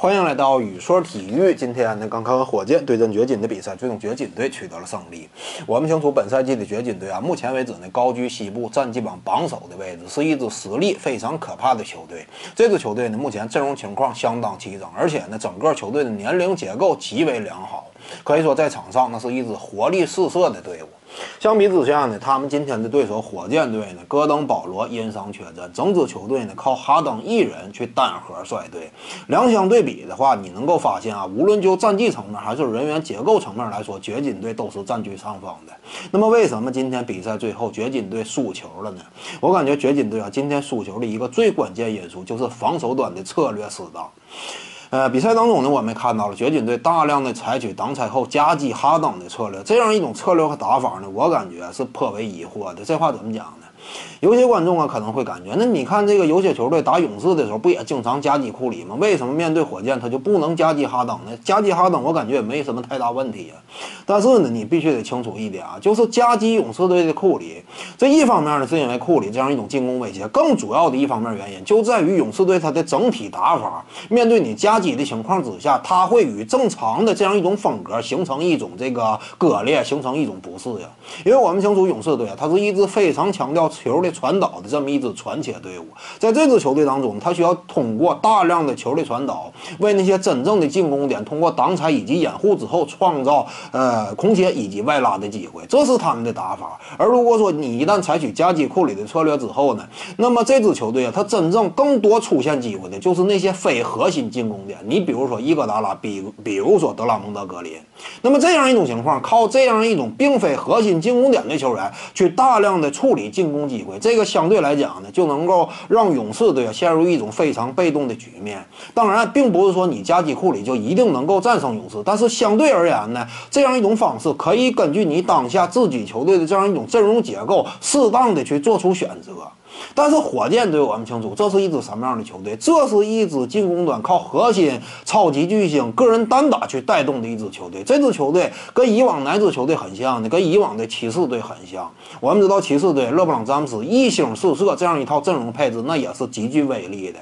欢迎来到雨说体育。今天呢，刚看完火箭对阵掘金的比赛，最终掘金队取得了胜利。我们清楚，本赛季的掘金队啊，目前为止呢，高居西部战绩榜榜首的位置，是一支实力非常可怕的球队。这支球队呢，目前阵容情况相当齐整，而且呢，整个球队的年龄结构极为良好，可以说在场上那是一支活力四射的队伍。相比之下呢，他们今天的对手火箭队呢，戈登、保罗因伤缺阵，整支球队呢靠哈登一人去单核率队。两相对比的话，你能够发现啊，无论就战绩层面还是人员结构层面来说，掘金队都是占据上风的。那么为什么今天比赛最后掘金队输球了呢？我感觉掘金队啊，今天输球的一个最关键因素就是防守端的策略失当。呃，比赛当中呢，我们看到了掘金队大量的采取挡拆后夹击哈登的策略，这样一种策略和打法呢，我感觉是颇为疑惑的。这话怎么讲呢？有些观众啊可能会感觉，那你看这个有些球队打勇士的时候，不也经常夹击库里吗？为什么面对火箭他就不能夹击哈登呢？夹击哈登，我感觉也没什么太大问题啊。但是呢，你必须得清楚一点啊，就是夹击勇士队的库里，这一方面呢，是因为库里这样一种进攻威胁，更主要的一方面原因就在于勇士队他的整体打法，面对你夹击的情况之下，他会与正常的这样一种风格形成一种这个割裂，形成一种不适应。因为我们清楚勇士队啊，他是一支非常强调。球的传导的这么一支传切队伍，在这支球队当中，他需要通过大量的球的传导，为那些真正的进攻点通过挡拆以及掩护之后，创造呃空切以及外拉的机会，这是他们的打法。而如果说你一旦采取夹击库里的策略之后呢，那么这支球队啊，他真正更多出现机会的就是那些非核心进攻点。你比如说伊戈达拉，比比如说德拉蒙德格林。那么这样一种情况，靠这样一种并非核心进攻点的球员去大量的处理进攻。机会，这个相对来讲呢，就能够让勇士队陷入一种非常被动的局面。当然，并不是说你夹击库里就一定能够战胜勇士，但是相对而言呢，这样一种方式可以根据你当下自己球队的这样一种阵容结构，适当的去做出选择。但是火箭队我们清楚，这是一支什么样的球队？这是一支进攻端靠核心超级巨星个人单打去带动的一支球队。这支球队跟以往哪支球队很像呢？跟以往的骑士队很像。我们知道骑士队勒布朗詹姆斯一星四射这样一套阵容配置，那也是极具威力的。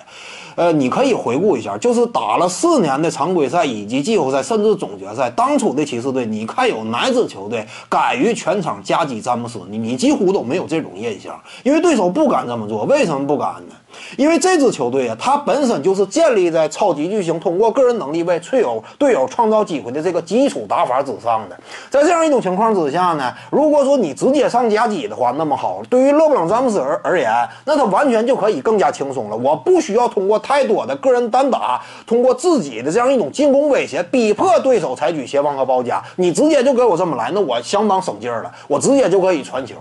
呃，你可以回顾一下，就是打了四年的常规赛以及季后赛，甚至总决赛，当初的骑士队，你看有哪支球队敢于全场夹击詹姆斯？你你几乎都没有这种印象，因为对手不敢这么做。为什么不敢呢？因为这支球队啊，它本身就是建立在超级巨星通过个人能力为队友队友创造机会的这个基础打法之上的。在这样一种情况之下呢，如果说你直接上夹击的话，那么好，对于勒布朗詹姆斯而而言，那他完全就可以更加轻松了。我不需要通过太多的个人单打，通过自己的这样一种进攻威胁，逼迫对手采取协防和包夹。你直接就给我这么来，那我相当省劲儿了，我直接就可以传球。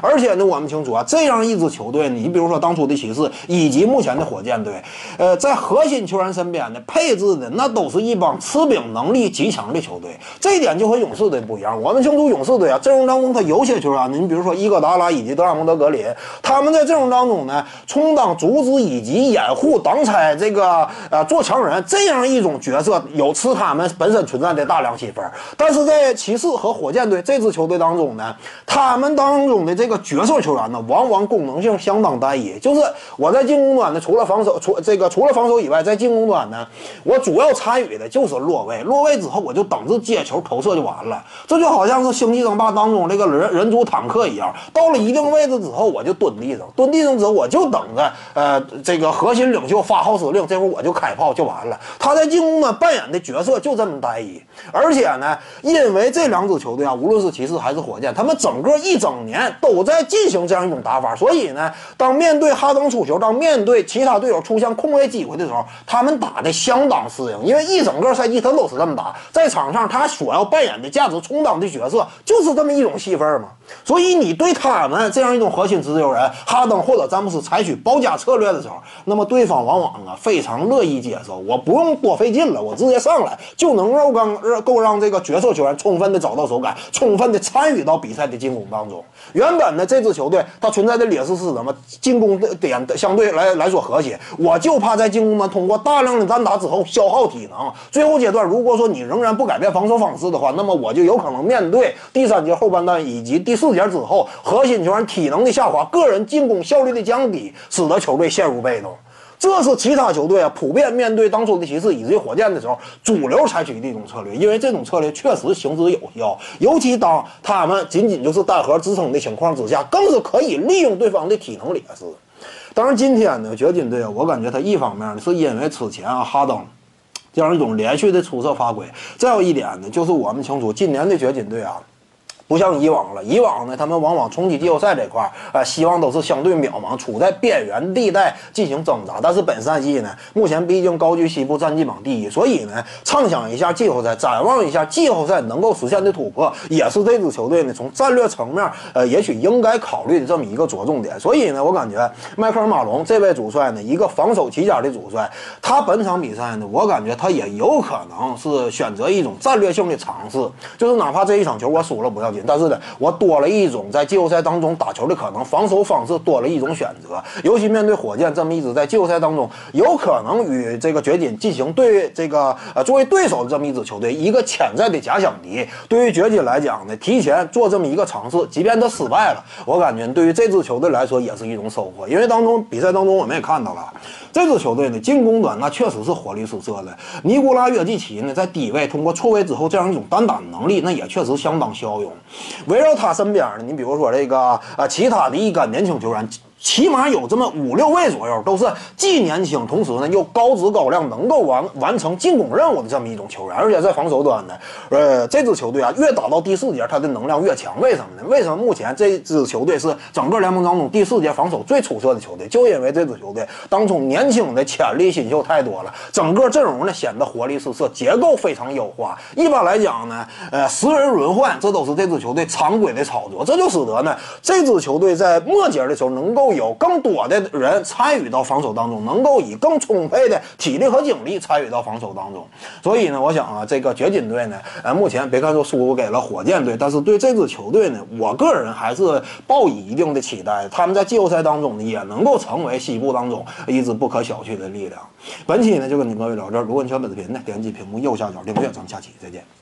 而且呢，我们清楚啊，这样一支球队，你比如说当初的骑士以及目前的火箭队，呃，在核心球员身边的配置的那都是一帮持兵能力极强的球队，这一点就和勇士队不一样。我们清楚勇士队啊，阵容当中他有些球员，你比如说伊戈达拉以及德拉蒙德格林，他们在阵容当中呢，充当阻止以及掩护、挡拆这个呃做强人这样一种角色，有吃他们本身存在的大量积分。但是在骑士和火箭队这支球队当中呢，他们当中的这个角色球员呢，往往功能性相当单一。就是我在进攻端呢，除了防守，除这个除了防守以外，在进攻端呢，我主要参与的就是落位。落位之后，我就等着接球投射就完了。这就好像是星际争霸当中这个人人族坦克一样，到了一定位置之后，我就蹲地上，蹲地上之后，我就等着呃这个核心领袖发号施令，这会儿我就开炮就完了。他在进攻端扮演的角色就这么单一，而且呢，因为这两支球队啊，无论是骑士还是火箭，他们整个一整年。都在进行这样一种打法，所以呢，当面对哈登出球，当面对其他队友出现空位机会的时候，他们打的相当适应，因为一整个赛季他都是这么打，在场上他所要扮演的价值充当的角色就是这么一种戏份嘛。所以你对他们这样一种核心持球人哈登或者詹姆斯采取包夹策略的时候，那么对方往往啊非常乐意接受，我不用多费劲了，我直接上来就能够让够让这个角色球员充分的找到手感，充分的参与到比赛的进攻当中。原原本的，这支球队它存在的劣势是什么？进攻的点相对来来说和谐，我就怕在进攻端通过大量的单打之后消耗体能。最后阶段，如果说你仍然不改变防守方式的话，那么我就有可能面对第三节后半段以及第四节之后核心球员体能的下滑，个人进攻效率的降低，使得球队陷入被动。这是其他球队啊普遍面对当初的骑士以及火箭的时候主流采取的一种策略，因为这种策略确实行之有效，尤其当他们仅仅就是单核支撑的情况之下，更是可以利用对方的体能劣势。当然，今天呢，掘金队啊，我感觉他一方面呢，是因为此前啊哈登这样一种连续的出色发挥，再有一点呢，就是我们清楚今年的掘金队啊。不像以往了，以往呢，他们往往冲击季后赛这块儿，呃，希望都是相对渺茫，处在边缘地带进行挣扎。但是本赛季呢，目前毕竟高居西部战绩榜第一，所以呢，畅想一下季后赛，展望一下季后赛能够实现的突破，也是这支球队呢从战略层面，呃，也许应该考虑的这么一个着重点。所以呢，我感觉迈克尔马龙这位主帅呢，一个防守起家的主帅，他本场比赛呢，我感觉他也有可能是选择一种战略性的尝试，就是哪怕这一场球我输了不要紧。但是呢，我多了一种在季后赛当中打球的可能，防守方式多了一种选择。尤其面对火箭这么一支在季后赛当中有可能与这个掘金进行对这个呃作为对手的这么一支球队，一个潜在的假想敌。对于掘金来讲呢，提前做这么一个尝试，即便他失败了，我感觉对于这支球队来说也是一种收获。因为当中比赛当中我们也看到了，这支球队呢进攻端那确实是火力四射的。尼古拉约基奇呢在低位通过错位之后这样一种单打能力，那也确实相当骁勇。围绕他身边的，你比如说这个啊，其他的一干年轻球员。起码有这么五六位左右，都是既年轻，同时呢又高质高量，能够完完成进攻任务的这么一种球员。而且在防守端呢，呃，这支球队啊，越打到第四节，他的能量越强。为什么呢？为什么目前这支球队是整个联盟当中第四节防守最出色的球队？就因为这支球队当中年轻的潜力新秀太多了，整个阵容呢显得活力四射，结构非常优化。一般来讲呢，呃，十人轮换，这都是这支球队常规的操作，这就使得呢这支球队在末节的时候能够。有更多的人参与到防守当中，能够以更充沛的体力和精力参与到防守当中。所以呢，我想啊，这个掘金队呢，呃，目前别看说输给了火箭队，但是对这支球队呢，我个人还是抱以一定的期待。他们在季后赛当中呢，也能够成为西部当中一支不可小觑的力量。本期呢，就跟你各位聊这儿。如果你喜欢本视频呢，点击屏幕右下角订阅。咱们下期再见。